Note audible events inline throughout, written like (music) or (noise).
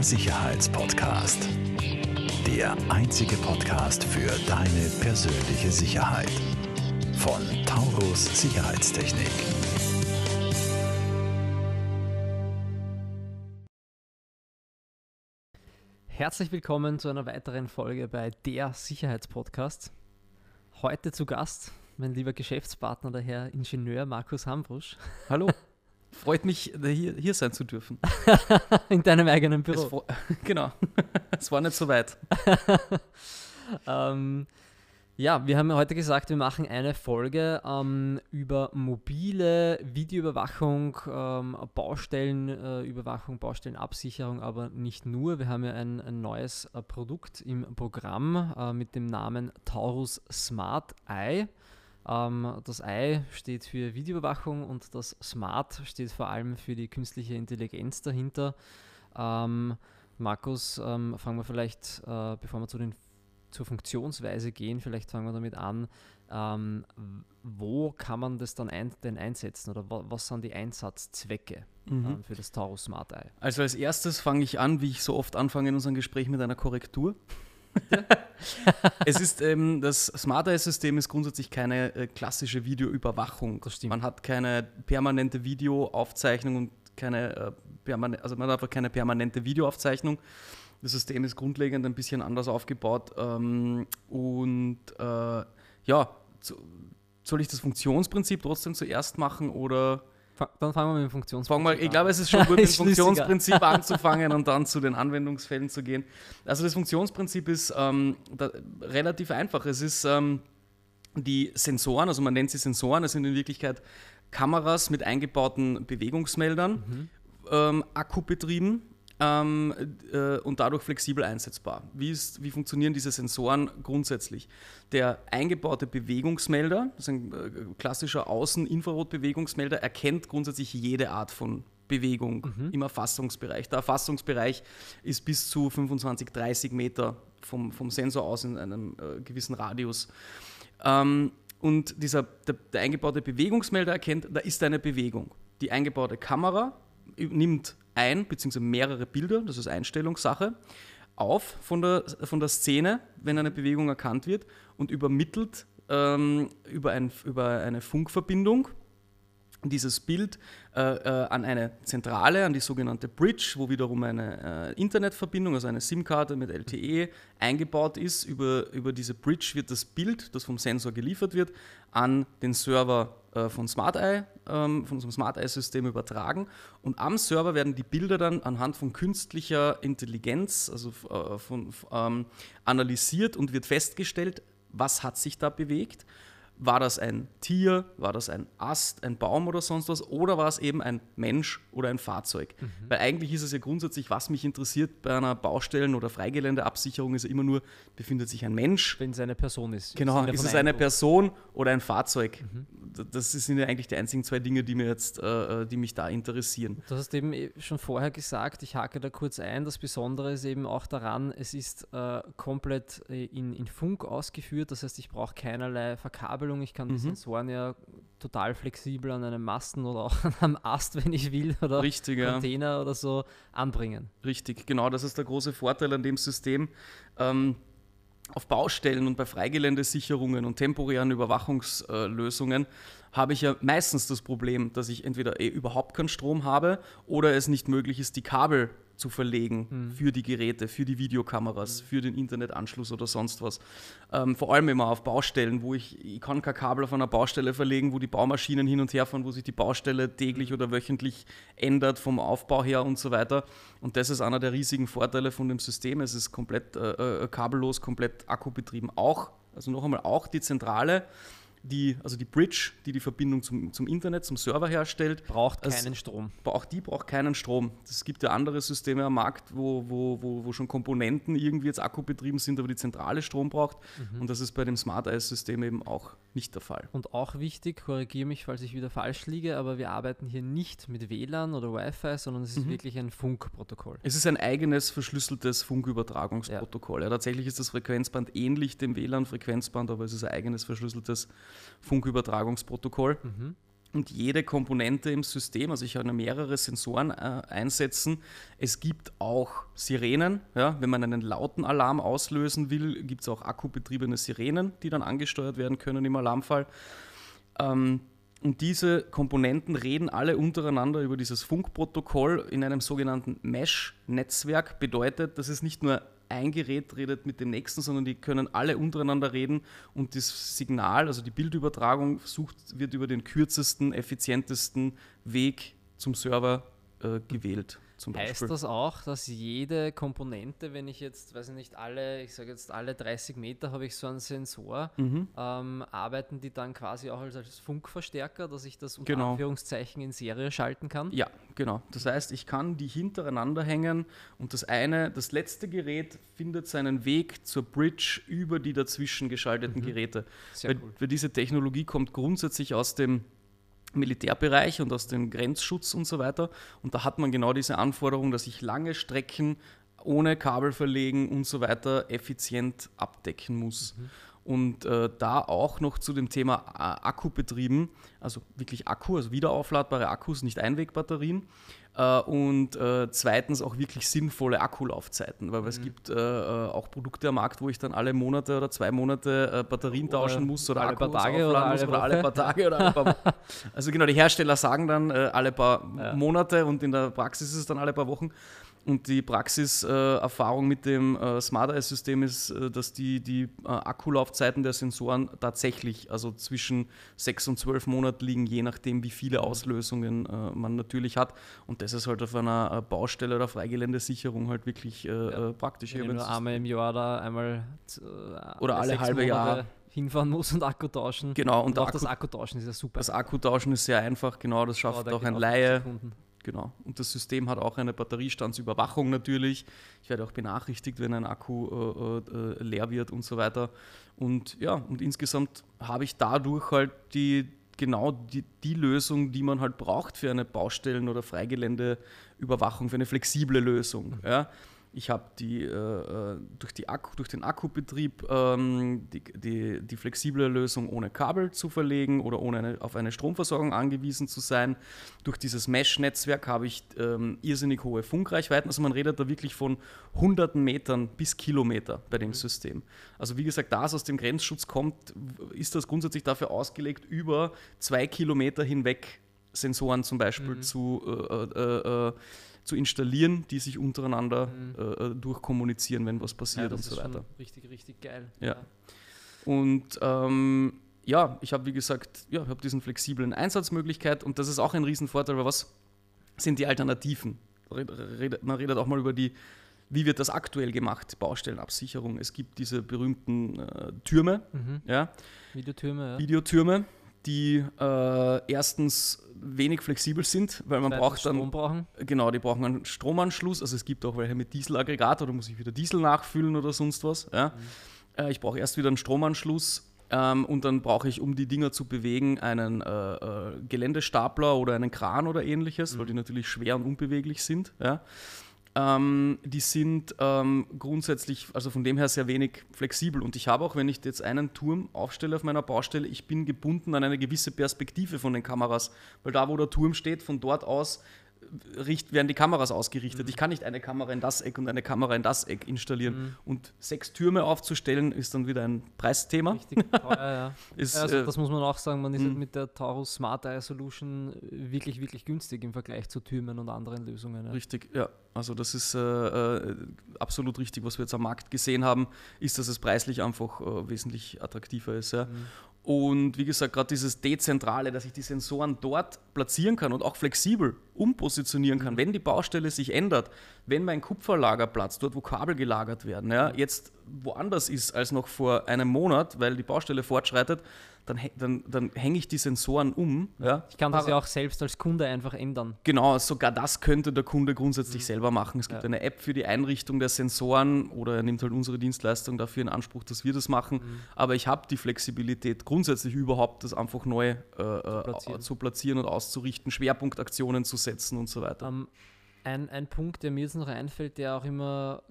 Der Sicherheitspodcast. Der einzige Podcast für deine persönliche Sicherheit. Von Taurus Sicherheitstechnik. Herzlich willkommen zu einer weiteren Folge bei Der Sicherheitspodcast. Heute zu Gast mein lieber Geschäftspartner, der Herr Ingenieur Markus Hambrusch. Hallo. (laughs) Freut mich, hier, hier sein zu dürfen. (laughs) In deinem eigenen Büro. Es, (laughs) genau. es war nicht so weit. (laughs) ähm, ja, wir haben heute gesagt, wir machen eine Folge ähm, über mobile Videoüberwachung, ähm, Baustellenüberwachung, äh, Baustellenabsicherung, aber nicht nur. Wir haben ja ein, ein neues äh, Produkt im Programm äh, mit dem Namen Taurus Smart Eye. Ähm, das I steht für Videoüberwachung und das Smart steht vor allem für die künstliche Intelligenz dahinter. Ähm, Markus, ähm, fangen wir vielleicht, äh, bevor wir zu den, zur Funktionsweise gehen, vielleicht fangen wir damit an. Ähm, wo kann man das dann ein, denn einsetzen oder was sind die Einsatzzwecke mhm. ähm, für das Taurus Smart Eye? Also als erstes fange ich an, wie ich so oft anfange in unserem Gespräch mit einer Korrektur. (laughs) es ist ähm, das Smart Eye-System ist grundsätzlich keine äh, klassische Videoüberwachung. Man hat keine permanente Videoaufzeichnung und keine äh, permanente, also man hat einfach keine permanente Videoaufzeichnung. Das System ist grundlegend ein bisschen anders aufgebaut ähm, und äh, ja, zu, soll ich das Funktionsprinzip trotzdem zuerst machen oder dann fangen wir mit dem Funktionsprinzip an. Ich glaube, es ist schon gut, (laughs) mit dem Funktionsprinzip anzufangen und dann zu den Anwendungsfällen zu gehen. Also das Funktionsprinzip ist ähm, relativ einfach. Es ist ähm, die Sensoren, also man nennt sie Sensoren, das sind in Wirklichkeit Kameras mit eingebauten Bewegungsmeldern, mhm. ähm, akkubetrieben ähm, äh, und dadurch flexibel einsetzbar. Wie, ist, wie funktionieren diese Sensoren grundsätzlich? Der eingebaute Bewegungsmelder, das ist ein äh, klassischer Außen-Infrarot-Bewegungsmelder, erkennt grundsätzlich jede Art von Bewegung mhm. im Erfassungsbereich. Der Erfassungsbereich ist bis zu 25, 30 Meter vom, vom Sensor aus in einem äh, gewissen Radius. Ähm, und dieser, der, der eingebaute Bewegungsmelder erkennt, da ist eine Bewegung. Die eingebaute Kamera nimmt ein bzw. mehrere Bilder, das ist Einstellungssache, auf von der, von der Szene, wenn eine Bewegung erkannt wird und übermittelt ähm, über, ein, über eine Funkverbindung dieses Bild äh, äh, an eine Zentrale, an die sogenannte Bridge, wo wiederum eine äh, Internetverbindung, also eine SIM-Karte mit LTE eingebaut ist. Über, über diese Bridge wird das Bild, das vom Sensor geliefert wird, an den Server äh, von SmartEye, ähm, von unserem SmartEye-System übertragen. Und am Server werden die Bilder dann anhand von künstlicher Intelligenz, also äh, von, ähm, analysiert und wird festgestellt, was hat sich da bewegt war das ein Tier, war das ein Ast, ein Baum oder sonst was, oder war es eben ein Mensch oder ein Fahrzeug? Mhm. Weil eigentlich ist es ja grundsätzlich, was mich interessiert bei einer Baustellen- oder Freigeländeabsicherung, ist ja immer nur, befindet sich ein Mensch. Wenn es eine Person ist. Genau, ist es eine Person oder ein Fahrzeug? Mhm. Das sind ja eigentlich die einzigen zwei Dinge, die, mir jetzt, äh, äh, die mich da interessieren. Du hast eben schon vorher gesagt, ich hake da kurz ein, das Besondere ist eben auch daran, es ist äh, komplett äh, in, in Funk ausgeführt, das heißt, ich brauche keinerlei Verkabelung Verkabelung. Ich kann mhm. die Sensoren ja total flexibel an einem Masten oder auch (laughs) an einem Ast, wenn ich will, oder Richtig, Container ja. oder so anbringen. Richtig, genau, das ist der große Vorteil an dem System. Ähm, auf Baustellen und bei Freigeländesicherungen und temporären Überwachungslösungen habe ich ja meistens das Problem, dass ich entweder eh überhaupt keinen Strom habe oder es nicht möglich ist, die Kabel zu verlegen mhm. für die Geräte, für die Videokameras, mhm. für den Internetanschluss oder sonst was. Ähm, vor allem immer auf Baustellen, wo ich, ich kann kein Kabel auf einer Baustelle verlegen, wo die Baumaschinen hin und her fahren, wo sich die Baustelle täglich oder wöchentlich ändert vom Aufbau her und so weiter. Und das ist einer der riesigen Vorteile von dem System. Es ist komplett äh, äh kabellos, komplett akkubetrieben. Auch, also noch einmal, auch die Zentrale die, also die Bridge, die die Verbindung zum, zum Internet, zum Server herstellt. Braucht keinen Strom. Auch die braucht keinen Strom. Es gibt ja andere Systeme am Markt, wo, wo, wo, wo schon Komponenten irgendwie jetzt akkubetrieben sind, aber die Zentrale Strom braucht. Mhm. Und das ist bei dem Smart Eyes-System eben auch nicht der Fall. Und auch wichtig, korrigiere mich, falls ich wieder falsch liege, aber wir arbeiten hier nicht mit WLAN oder Wi-Fi, sondern es ist mhm. wirklich ein Funkprotokoll. Es ist ein eigenes verschlüsseltes Funkübertragungsprotokoll. Ja. ja. tatsächlich ist das Frequenzband ähnlich dem WLAN-Frequenzband, aber es ist ein eigenes verschlüsseltes Funkübertragungsprotokoll. Mhm. und jede Komponente im System, also ich kann mehrere Sensoren äh, einsetzen. Es gibt auch Sirenen, ja, wenn man einen lauten Alarm auslösen will, gibt es auch akkubetriebene Sirenen, die dann angesteuert werden können im Alarmfall. Ähm, und diese Komponenten reden alle untereinander über dieses Funkprotokoll in einem sogenannten Mesh-Netzwerk. Bedeutet, dass es nicht nur ein Gerät redet mit dem nächsten, sondern die können alle untereinander reden und das Signal, also die Bildübertragung, sucht, wird über den kürzesten, effizientesten Weg zum Server äh, gewählt zum Beispiel. Heißt das auch, dass jede Komponente, wenn ich jetzt, weiß ich nicht, alle, ich sage jetzt alle 30 Meter habe ich so einen Sensor, mhm. ähm, arbeiten die dann quasi auch als, als Funkverstärker, dass ich das unter genau. Anführungszeichen in Serie schalten kann? Ja, genau. Das heißt, ich kann die hintereinander hängen und das eine, das letzte Gerät findet seinen Weg zur Bridge über die dazwischen geschalteten mhm. Geräte. Sehr weil, cool. weil diese Technologie kommt grundsätzlich aus dem Militärbereich und aus dem Grenzschutz und so weiter. Und da hat man genau diese Anforderung, dass ich lange Strecken ohne Kabel verlegen und so weiter effizient abdecken muss. Mhm. Und äh, da auch noch zu dem Thema äh, Akkubetrieben, also wirklich Akku, also wiederaufladbare Akkus, nicht Einwegbatterien. Äh, und äh, zweitens auch wirklich sinnvolle Akkulaufzeiten, weil mhm. es gibt äh, äh, auch Produkte am Markt, wo ich dann alle Monate oder zwei Monate Batterien oder tauschen muss oder alle Akkus paar Tage oder alle, oder alle paar Tage oder alle paar (laughs) Also genau, die Hersteller sagen dann alle paar ja. Monate und in der Praxis ist es dann alle paar Wochen. Und die Praxiserfahrung mit dem äh, Smart Eye-System ist, äh, dass die, die äh, Akkulaufzeiten der Sensoren tatsächlich also zwischen sechs und zwölf Monaten liegen, je nachdem, wie viele Auslösungen man natürlich hat. Und das ist halt auf einer Baustelle oder Freigeländesicherung halt wirklich ja. praktisch. Wenn nur einmal im Jahr da einmal oder alle halbe Jahr hinfahren muss und Akku tauschen. Genau, und, und auch Akku, das Akkutauschen ist ja super. Das Akkutauschen ist sehr einfach, genau, das schafft auch ein Laie. Genau. Und das System hat auch eine Batteriestandsüberwachung natürlich. Ich werde auch benachrichtigt, wenn ein Akku äh, äh, leer wird und so weiter. Und ja, und insgesamt habe ich dadurch halt die genau die, die Lösung, die man halt braucht für eine Baustellen- oder Freigeländeüberwachung, für eine flexible Lösung. Mhm. Ja. Ich habe die, äh, äh, durch, die Akku, durch den Akkubetrieb ähm, die, die, die, flexible Lösung ohne Kabel zu verlegen oder ohne eine, auf eine Stromversorgung angewiesen zu sein. Durch dieses Mesh-Netzwerk habe ich ähm, irrsinnig hohe Funkreichweiten. Also man redet da wirklich von hunderten Metern bis Kilometer bei dem mhm. System. Also wie gesagt, da es aus dem Grenzschutz kommt, ist das grundsätzlich dafür ausgelegt, über zwei Kilometer hinweg Sensoren zum Beispiel mhm. zu äh, äh, äh zu installieren, die sich untereinander mhm. Äh, äh, durchkommunizieren, wenn was passiert ja, und so weiter. richtig, richtig geil. Ja. ja. Und ähm, ja, ich habe wie gesagt, ja, habe diesen flexiblen Einsatzmöglichkeit und das ist auch ein Riesenvorteil, weil was sind die Alternativen? Man redet auch mal über die, wie wird das aktuell gemacht, Baustellenabsicherung. Es gibt diese berühmten äh, Türme, mhm. ja. Videotürme, ja. Videotürme, die äh, erstens wenig flexibel sind, weil man braucht dann Strom brauchen. genau, die brauchen einen Stromanschluss. Also es gibt auch welche mit Dieselaggregat oder muss ich wieder Diesel nachfüllen oder sonst was. Ja. Mhm. Äh, ich brauche erst wieder einen Stromanschluss ähm, und dann brauche ich, um die Dinger zu bewegen, einen äh, äh, Geländestapler oder einen Kran oder ähnliches, mhm. weil die natürlich schwer und unbeweglich sind. Ja. Ähm, die sind ähm, grundsätzlich, also von dem her sehr wenig flexibel. Und ich habe auch, wenn ich jetzt einen Turm aufstelle auf meiner Baustelle, ich bin gebunden an eine gewisse Perspektive von den Kameras, weil da, wo der Turm steht, von dort aus werden die Kameras ausgerichtet. Mhm. Ich kann nicht eine Kamera in das Eck und eine Kamera in das Eck installieren. Mhm. Und sechs Türme aufzustellen, ist dann wieder ein Preisthema. Richtig teuer, (laughs) ja. ist, also, äh, das muss man auch sagen, man ist halt mit der Taurus Smart Eye Solution wirklich, wirklich günstig im Vergleich zu Türmen und anderen Lösungen. Ja. Richtig, ja. Also das ist äh, äh, absolut richtig, was wir jetzt am Markt gesehen haben, ist, dass es preislich einfach äh, wesentlich attraktiver ist. Ja. Mhm. Und wie gesagt, gerade dieses Dezentrale, dass ich die Sensoren dort platzieren kann und auch flexibel umpositionieren kann, wenn die Baustelle sich ändert, wenn mein Kupferlagerplatz, dort wo Kabel gelagert werden, ja, jetzt woanders ist als noch vor einem Monat, weil die Baustelle fortschreitet, dann, dann, dann hänge ich die Sensoren um. Ja. Ich kann das ja auch selbst als Kunde einfach ändern. Genau, sogar das könnte der Kunde grundsätzlich mhm. selber machen. Es gibt ja. eine App für die Einrichtung der Sensoren oder er nimmt halt unsere Dienstleistung dafür in Anspruch, dass wir das machen. Mhm. Aber ich habe die Flexibilität grundsätzlich überhaupt, das einfach neu äh, zu, äh, platzieren. zu, platzieren. und auszurichten, Schwerpunktaktionen zu setzen und so weiter. Um, ähm, ein, ein Punkt, der mir jetzt noch einfällt, der auch immer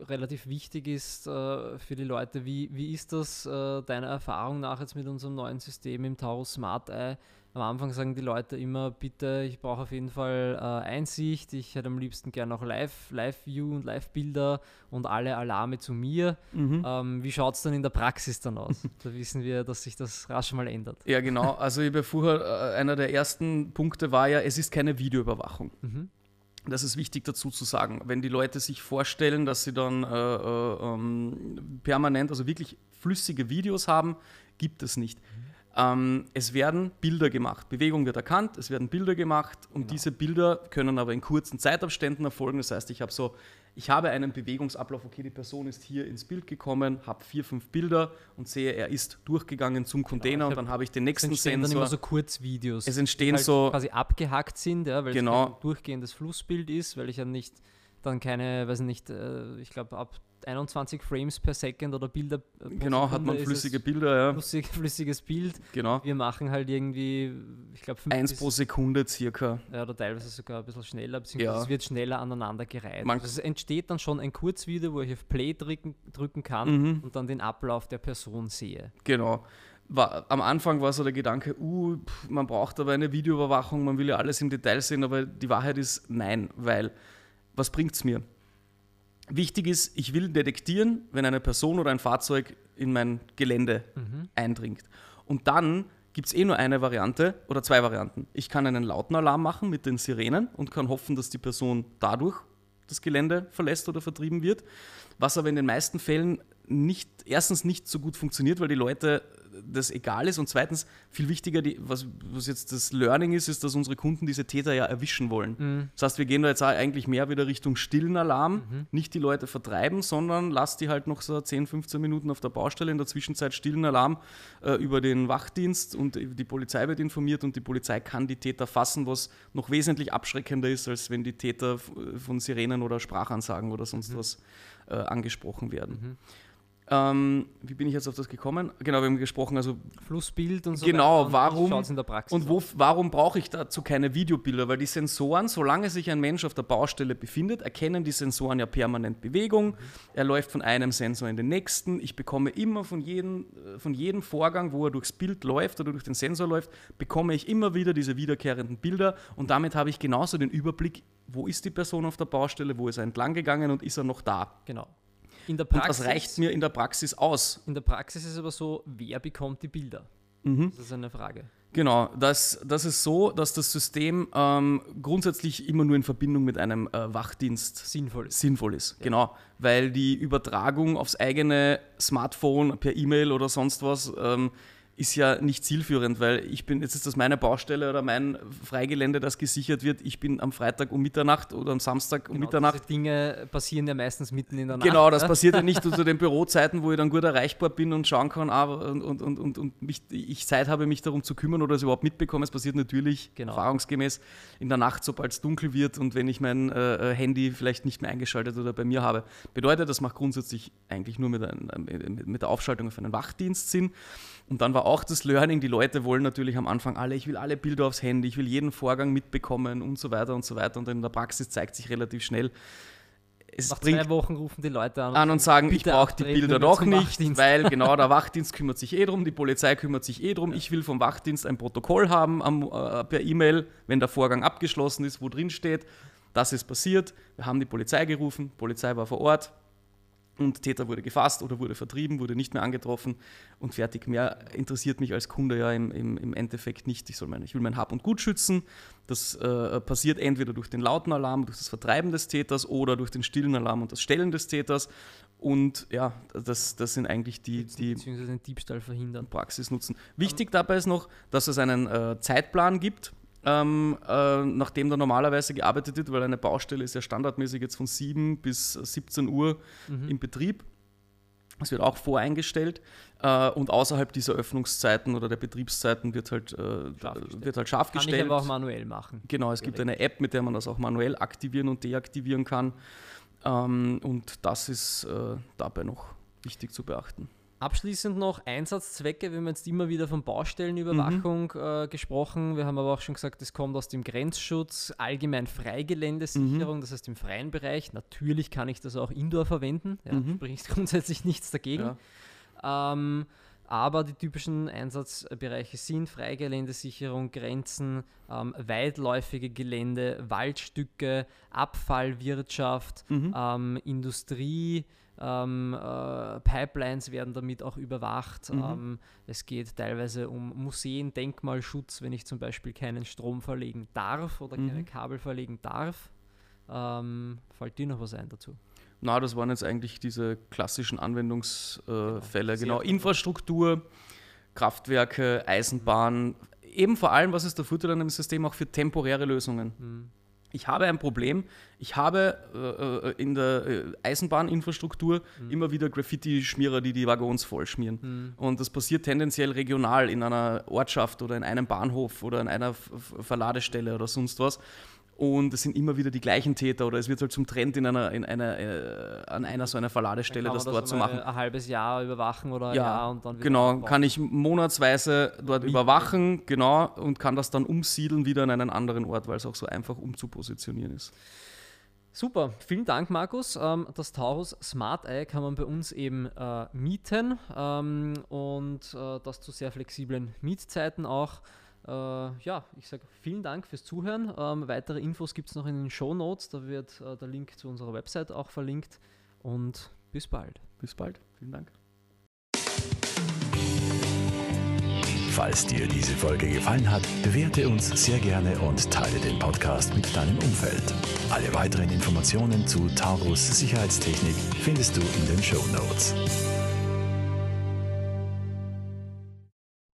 relativ wichtig ist äh, für die Leute. Wie, wie ist das äh, deiner Erfahrung nach jetzt mit unserem neuen System im Taurus Smart Eye? Am Anfang sagen die Leute immer, bitte, ich brauche auf jeden Fall äh, Einsicht, ich hätte am liebsten gerne auch Live-View Live und Live-Bilder und alle Alarme zu mir. Mhm. Ähm, wie schaut es dann in der Praxis dann aus? (laughs) da wissen wir, dass sich das rasch mal ändert. Ja, genau. Also ich habe vorher, äh, einer der ersten Punkte war ja, es ist keine Videoüberwachung. Mhm. Das ist wichtig dazu zu sagen. Wenn die Leute sich vorstellen, dass sie dann äh, äh, ähm, permanent, also wirklich flüssige Videos haben, gibt es nicht. Mhm. Ähm, es werden Bilder gemacht. Bewegung wird erkannt, es werden Bilder gemacht und genau. diese Bilder können aber in kurzen Zeitabständen erfolgen. Das heißt, ich habe so, ich habe einen Bewegungsablauf, okay, die Person ist hier ins Bild gekommen, habe vier, fünf Bilder und sehe, er ist durchgegangen zum genau, Container genau, und dann habe ich den nächsten es entstehen Sensor. dann immer so Kurzvideos. Es entstehen halt so quasi abgehackt sind, ja, weil genau. es ein durchgehendes Flussbild ist, weil ich ja nicht dann keine, weiß nicht, äh, ich glaube ab 21 Frames per Second oder Bilder. Genau, hat man flüssige Bilder, ja. Flüssig, (laughs) flüssiges Bild. Genau. Wir machen halt irgendwie, ich glaube, eins pro Sekunde circa. Ja, oder teilweise sogar ein bisschen schneller, beziehungsweise ja. es wird schneller aneinander gereiht. Also es entsteht dann schon ein Kurzvideo, wo ich auf Play drücken, drücken kann mhm. und dann den Ablauf der Person sehe. Genau. War, am Anfang war so der Gedanke, uh, pff, man braucht aber eine Videoüberwachung, man will ja alles im Detail sehen, aber die Wahrheit ist nein, weil was bringt es mir? Wichtig ist, ich will detektieren, wenn eine Person oder ein Fahrzeug in mein Gelände mhm. eindringt. Und dann gibt es eh nur eine Variante oder zwei Varianten. Ich kann einen lauten Alarm machen mit den Sirenen und kann hoffen, dass die Person dadurch das Gelände verlässt oder vertrieben wird. Was aber in den meisten Fällen nicht, erstens nicht so gut funktioniert, weil die Leute das egal ist und zweitens viel wichtiger, die, was, was jetzt das Learning ist, ist, dass unsere Kunden diese Täter ja erwischen wollen. Mhm. Das heißt, wir gehen da jetzt eigentlich mehr wieder Richtung stillen Alarm, mhm. nicht die Leute vertreiben, sondern lass die halt noch so 10, 15 Minuten auf der Baustelle, in der Zwischenzeit stillen Alarm äh, über den Wachdienst und die Polizei wird informiert und die Polizei kann die Täter fassen, was noch wesentlich abschreckender ist, als wenn die Täter von Sirenen oder Sprachansagen oder sonst mhm. was äh, angesprochen werden. Ähm, wie bin ich jetzt auf das gekommen? Genau, wir haben gesprochen, also Flussbild und so. Genau, warum und wo, warum brauche ich dazu keine Videobilder? Weil die Sensoren, solange sich ein Mensch auf der Baustelle befindet, erkennen die Sensoren ja permanent Bewegung. Mhm. Er läuft von einem Sensor in den nächsten. Ich bekomme immer von jedem, äh, von jedem Vorgang, wo er durchs Bild läuft oder durch den Sensor läuft, bekomme ich immer wieder diese wiederkehrenden Bilder und damit habe ich genauso den Überblick, wo ist die Person auf der Baustelle, wo ist er entlang gegangen und ist er noch da. Genau. In der Praxis, und das reicht mir in der Praxis aus. In der Praxis ist es aber so, wer bekommt die Bilder? Mhm. Das ist eine Frage. Genau, das, das ist so, dass das System ähm, grundsätzlich immer nur in Verbindung mit einem äh, Wachdienst sinnvoll ist. Sinnvoll ist. Ja. Genau, weil die Übertragung aufs eigene Smartphone per E-Mail oder sonst was ähm, ist ja nicht zielführend, weil ich bin, jetzt ist das meine Baustelle oder mein Freigelände, das gesichert wird. Ich bin am Freitag um Mitternacht oder am Samstag um genau, Mitternacht. Dinge passieren ja meistens mitten in der Nacht. Genau, das ne? passiert ja nicht (laughs) zu den Bürozeiten, wo ich dann gut erreichbar bin und schauen kann ah, und, und, und, und, und mich, ich Zeit habe, mich darum zu kümmern oder es überhaupt mitbekomme. Es passiert natürlich genau. erfahrungsgemäß in der Nacht, sobald es dunkel wird und wenn ich mein äh, Handy vielleicht nicht mehr eingeschaltet oder bei mir habe. Bedeutet, das macht grundsätzlich eigentlich nur mit, ein, mit der Aufschaltung auf einen Wachdienst Sinn. Und dann war auch das Learning, die Leute wollen natürlich am Anfang alle, ich will alle Bilder aufs Handy, ich will jeden Vorgang mitbekommen und so weiter und so weiter. Und in der Praxis zeigt sich relativ schnell, es Nach zwei Wochen rufen die Leute an, an und sagen, ich brauche die Bilder doch nicht, weil (laughs) genau der Wachdienst kümmert sich eh drum, die Polizei kümmert sich eh drum. Ich will vom Wachdienst ein Protokoll haben am, äh, per E-Mail, wenn der Vorgang abgeschlossen ist, wo drin steht, das ist passiert. Wir haben die Polizei gerufen, Polizei war vor Ort, und Täter wurde gefasst oder wurde vertrieben, wurde nicht mehr angetroffen und fertig. Mehr interessiert mich als Kunde ja im, im, im Endeffekt nicht. Ich, soll mein, ich will mein Hab und Gut schützen. Das äh, passiert entweder durch den lauten Alarm, durch das Vertreiben des Täters oder durch den stillen Alarm und das Stellen des Täters. Und ja, das, das sind eigentlich die, die beziehungsweise den Diebstahl verhindern. Praxis nutzen. Wichtig dabei ist noch, dass es einen äh, Zeitplan gibt ähm, äh, nachdem da normalerweise gearbeitet wird, weil eine Baustelle ist ja standardmäßig jetzt von 7 bis 17 Uhr mhm. im Betrieb. Es wird auch voreingestellt äh, und außerhalb dieser Öffnungszeiten oder der Betriebszeiten wird halt, äh, scharf, wird halt scharf kann gestellt. Kann ich aber auch manuell machen. Genau, es direkt. gibt eine App, mit der man das auch manuell aktivieren und deaktivieren kann. Ähm, und das ist äh, dabei noch wichtig zu beachten. Abschließend noch Einsatzzwecke. Wir haben jetzt immer wieder von Baustellenüberwachung mhm. äh, gesprochen. Wir haben aber auch schon gesagt, es kommt aus dem Grenzschutz, allgemein Freigeländesicherung, mhm. das heißt im freien Bereich. Natürlich kann ich das auch indoor verwenden, ja, mhm. spricht (laughs) grundsätzlich nichts dagegen. Ja. Ähm, Aber die typischen Einsatzbereiche sind Freigeländesicherung, Grenzen, ähm, weitläufige Gelände, Waldstücke, Abfallwirtschaft, mhm. ähm, Industrie, ähm, äh, Pipelines werden damit auch überwacht. Mhm. Ähm, es geht teilweise um Museen, Denkmalschutz, wenn ich zum Beispiel keinen Strom verlegen darf oder mhm. keine Kabel verlegen darf. Ähm, fällt dir noch was ein dazu? Na, das waren jetzt eigentlich diese klassischen Anwendungsfälle. Äh, genau, genau. Infrastruktur, Kraftwerke, Eisenbahn. Eben vor allem, was ist der Vorteil an dem System auch für temporäre Lösungen? Ich habe ein Problem. Ich habe äh, äh in der äh, Eisenbahninfrastruktur mhm. immer wieder Graffiti-Schmierer, die die Waggons vollschmieren. Mhm. Und das passiert tendenziell regional in einer Ortschaft oder in einem Bahnhof oder in einer Verladestelle oder sonst was und es sind immer wieder die gleichen Täter oder es wird halt zum Trend in einer, in einer, äh, an einer so einer Verladestelle, das dort zu machen. Ein halbes Jahr überwachen oder ja, Jahr und dann wieder Genau, aufbauen. kann ich monatsweise dort Wie überwachen, genau, und kann das dann umsiedeln wieder an einen anderen Ort, weil es auch so einfach umzupositionieren ist. Super, vielen Dank, Markus. Ähm, das Taurus Smart Eye kann man bei uns eben äh, mieten ähm, und äh, das zu sehr flexiblen Mietzeiten auch. Äh, ja, ich sage vielen Dank fürs Zuhören. Ähm, weitere Infos gibt es noch in den Show Notes. Da wird äh, der Link zu unserer Website auch verlinkt. Und bis bald. Bis bald. Vielen Dank. Falls dir diese Folge gefallen hat, bewerte uns sehr gerne und teile den Podcast mit deinem Umfeld. Alle weiteren Informationen zu Taurus Sicherheitstechnik findest du in den Show Notes.